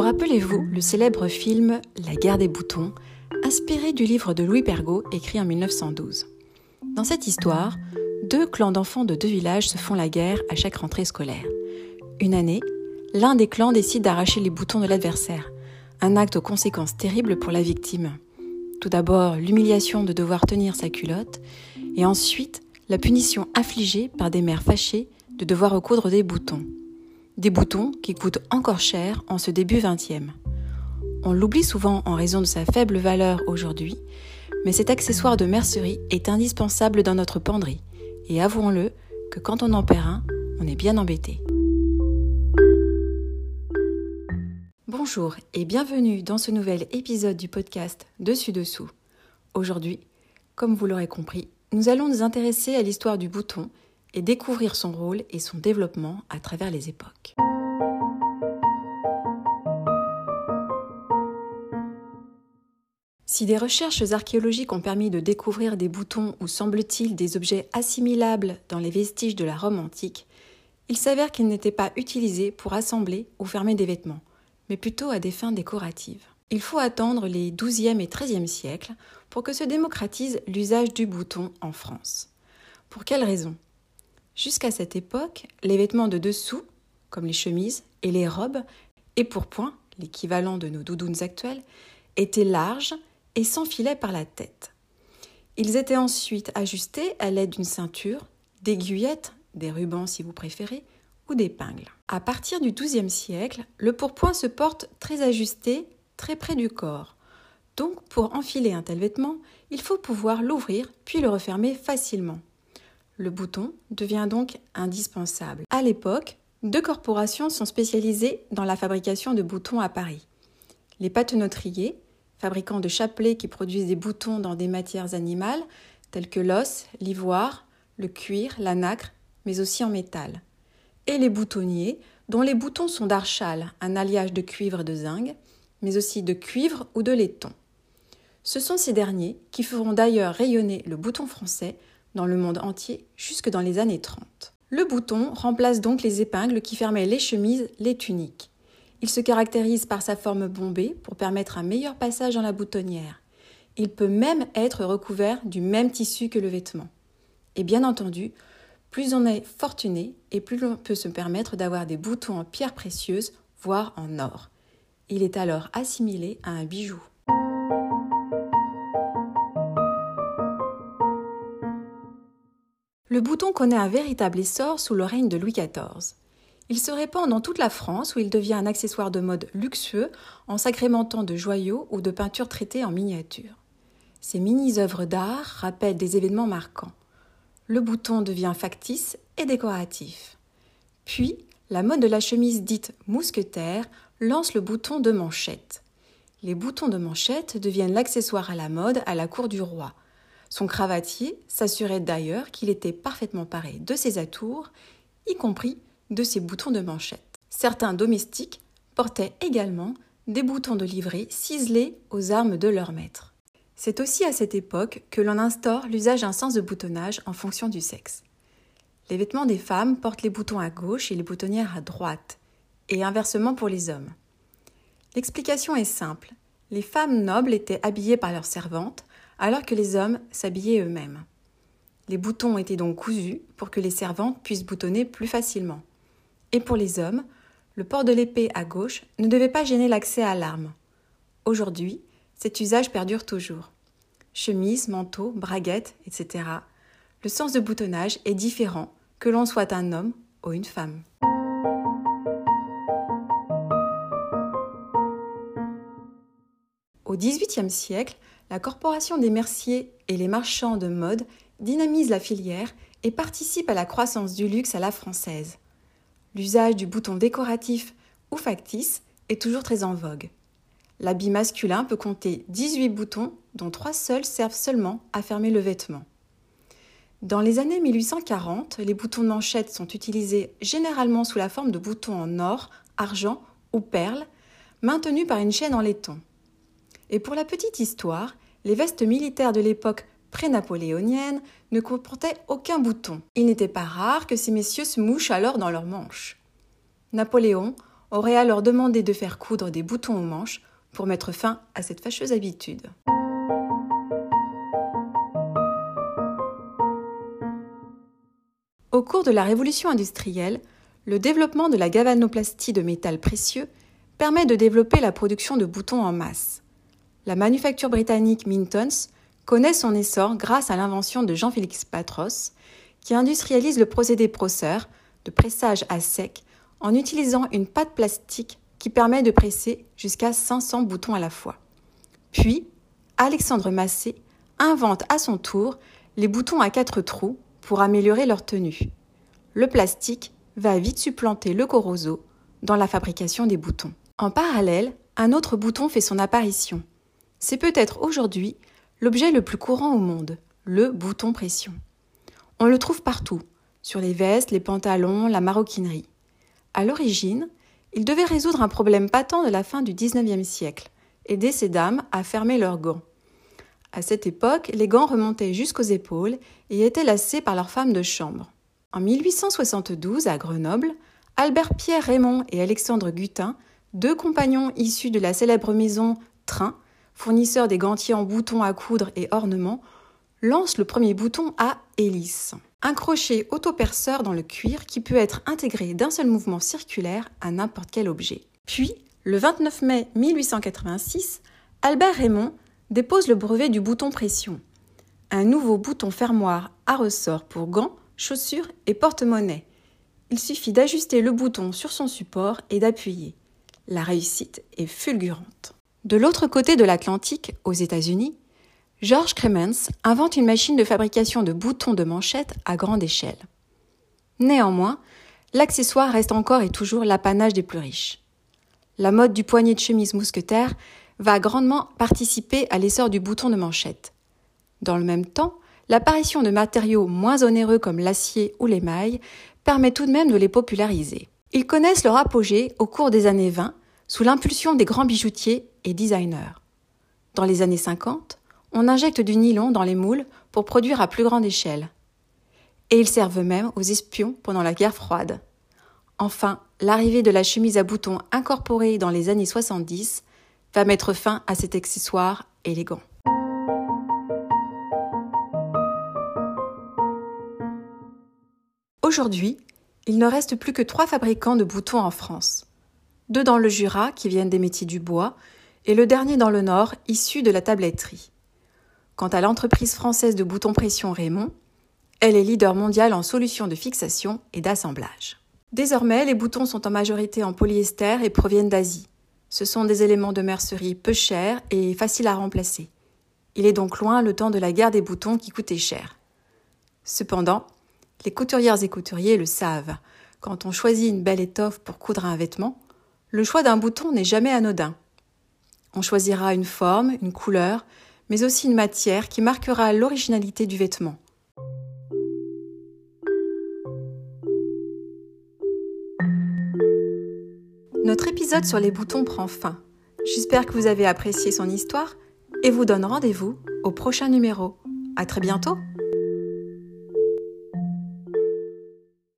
Vous rappelez-vous le célèbre film La guerre des boutons, inspiré du livre de Louis Pergaud écrit en 1912 Dans cette histoire, deux clans d'enfants de deux villages se font la guerre à chaque rentrée scolaire. Une année, l'un des clans décide d'arracher les boutons de l'adversaire, un acte aux conséquences terribles pour la victime. Tout d'abord, l'humiliation de devoir tenir sa culotte, et ensuite, la punition infligée par des mères fâchées de devoir recoudre des boutons. Des boutons qui coûtent encore cher en ce début 20e. On l'oublie souvent en raison de sa faible valeur aujourd'hui, mais cet accessoire de mercerie est indispensable dans notre penderie. Et avouons-le que quand on en perd un, on est bien embêté. Bonjour et bienvenue dans ce nouvel épisode du podcast Dessus Dessous. Aujourd'hui, comme vous l'aurez compris, nous allons nous intéresser à l'histoire du bouton et découvrir son rôle et son développement à travers les époques. Si des recherches archéologiques ont permis de découvrir des boutons ou semble-t-il des objets assimilables dans les vestiges de la Rome antique, il s'avère qu'ils n'étaient pas utilisés pour assembler ou fermer des vêtements, mais plutôt à des fins décoratives. Il faut attendre les XIIe et XIIIe siècles pour que se démocratise l'usage du bouton en France. Pour quelle raison? Jusqu'à cette époque, les vêtements de dessous, comme les chemises et les robes, et pour point, l'équivalent de nos doudounes actuelles, étaient larges et s'enfilaient par la tête. Ils étaient ensuite ajustés à l'aide d'une ceinture, d'aiguillettes, des rubans si vous préférez, ou d'épingles. À partir du XIIe siècle, le pourpoint se porte très ajusté, très près du corps. Donc, pour enfiler un tel vêtement, il faut pouvoir l'ouvrir puis le refermer facilement. Le bouton devient donc indispensable. À l'époque, deux corporations sont spécialisées dans la fabrication de boutons à Paris. Les patenotriers, fabricants de chapelets qui produisent des boutons dans des matières animales telles que l'os, l'ivoire, le cuir, la nacre, mais aussi en métal. Et les boutonniers, dont les boutons sont d'archal, un alliage de cuivre et de zinc, mais aussi de cuivre ou de laiton. Ce sont ces derniers qui feront d'ailleurs rayonner le bouton français dans le monde entier jusque dans les années 30. Le bouton remplace donc les épingles qui fermaient les chemises, les tuniques. Il se caractérise par sa forme bombée pour permettre un meilleur passage dans la boutonnière. Il peut même être recouvert du même tissu que le vêtement. Et bien entendu, plus on est fortuné et plus l'on peut se permettre d'avoir des boutons en pierres précieuses, voire en or. Il est alors assimilé à un bijou. Le bouton connaît un véritable essor sous le règne de Louis XIV. Il se répand dans toute la France où il devient un accessoire de mode luxueux en s'agrémentant de joyaux ou de peintures traitées en miniature. Ces mini-œuvres d'art rappellent des événements marquants. Le bouton devient factice et décoratif. Puis, la mode de la chemise dite mousquetaire lance le bouton de manchette. Les boutons de manchette deviennent l'accessoire à la mode à la cour du roi. Son cravatier s'assurait d'ailleurs qu'il était parfaitement paré de ses atours, y compris de ses boutons de manchette. Certains domestiques portaient également des boutons de livrée ciselés aux armes de leur maître. C'est aussi à cette époque que l'on instaure l'usage d'un sens de boutonnage en fonction du sexe. Les vêtements des femmes portent les boutons à gauche et les boutonnières à droite, et inversement pour les hommes. L'explication est simple. Les femmes nobles étaient habillées par leurs servantes, alors que les hommes s'habillaient eux-mêmes. Les boutons étaient donc cousus pour que les servantes puissent boutonner plus facilement. Et pour les hommes, le port de l'épée à gauche ne devait pas gêner l'accès à l'arme. Aujourd'hui, cet usage perdure toujours. Chemise, manteau, braguette, etc. Le sens de boutonnage est différent que l'on soit un homme ou une femme. Au XVIIIe siècle, la Corporation des Merciers et les marchands de mode dynamisent la filière et participent à la croissance du luxe à la française. L'usage du bouton décoratif ou factice est toujours très en vogue. L'habit masculin peut compter 18 boutons, dont 3 seuls servent seulement à fermer le vêtement. Dans les années 1840, les boutons de manchette sont utilisés généralement sous la forme de boutons en or, argent ou perles, maintenus par une chaîne en laiton. Et pour la petite histoire, les vestes militaires de l'époque pré-napoléonienne ne comportaient aucun bouton. Il n'était pas rare que ces messieurs se mouchent alors dans leurs manches. Napoléon aurait alors demandé de faire coudre des boutons aux manches pour mettre fin à cette fâcheuse habitude. Au cours de la révolution industrielle, le développement de la galvanoplastie de métal précieux permet de développer la production de boutons en masse. La manufacture britannique Mintons connaît son essor grâce à l'invention de Jean-Félix Patros, qui industrialise le procédé proceur de pressage à sec en utilisant une pâte plastique qui permet de presser jusqu'à 500 boutons à la fois. Puis, Alexandre Massé invente à son tour les boutons à quatre trous pour améliorer leur tenue. Le plastique va vite supplanter le corroso dans la fabrication des boutons. En parallèle, un autre bouton fait son apparition. C'est peut-être aujourd'hui l'objet le plus courant au monde, le bouton pression. On le trouve partout, sur les vestes, les pantalons, la maroquinerie. À l'origine, il devait résoudre un problème patent de la fin du XIXe siècle, aider ces dames à fermer leurs gants. À cette époque, les gants remontaient jusqu'aux épaules et étaient lacés par leurs femmes de chambre. En 1872, à Grenoble, Albert Pierre Raymond et Alexandre Gutin, deux compagnons issus de la célèbre maison Train, fournisseur des gantiers en boutons à coudre et ornements, lance le premier bouton à hélice. Un crochet autoperceur dans le cuir qui peut être intégré d'un seul mouvement circulaire à n'importe quel objet. Puis, le 29 mai 1886, Albert Raymond dépose le brevet du bouton pression. Un nouveau bouton fermoir à ressort pour gants, chaussures et porte-monnaie. Il suffit d'ajuster le bouton sur son support et d'appuyer. La réussite est fulgurante. De l'autre côté de l'Atlantique, aux États-Unis, George Cremens invente une machine de fabrication de boutons de manchette à grande échelle. Néanmoins, l'accessoire reste encore et toujours l'apanage des plus riches. La mode du poignet de chemise mousquetaire va grandement participer à l'essor du bouton de manchette. Dans le même temps, l'apparition de matériaux moins onéreux comme l'acier ou l'émail permet tout de même de les populariser. Ils connaissent leur apogée au cours des années 20 sous l'impulsion des grands bijoutiers et designers. Dans les années 50, on injecte du nylon dans les moules pour produire à plus grande échelle. Et ils servent même aux espions pendant la guerre froide. Enfin, l'arrivée de la chemise à boutons incorporée dans les années 70 va mettre fin à cet accessoire élégant. Aujourd'hui, il ne reste plus que trois fabricants de boutons en France. Deux dans le Jura, qui viennent des métiers du bois, et le dernier dans le Nord, issu de la tabletterie. Quant à l'entreprise française de boutons pression Raymond, elle est leader mondial en solutions de fixation et d'assemblage. Désormais, les boutons sont en majorité en polyester et proviennent d'Asie. Ce sont des éléments de mercerie peu chers et faciles à remplacer. Il est donc loin le temps de la guerre des boutons qui coûtait cher. Cependant, les couturières et couturiers le savent. Quand on choisit une belle étoffe pour coudre un vêtement, le choix d'un bouton n'est jamais anodin. On choisira une forme, une couleur, mais aussi une matière qui marquera l'originalité du vêtement. Notre épisode sur les boutons prend fin. J'espère que vous avez apprécié son histoire et vous donne rendez-vous au prochain numéro. À très bientôt!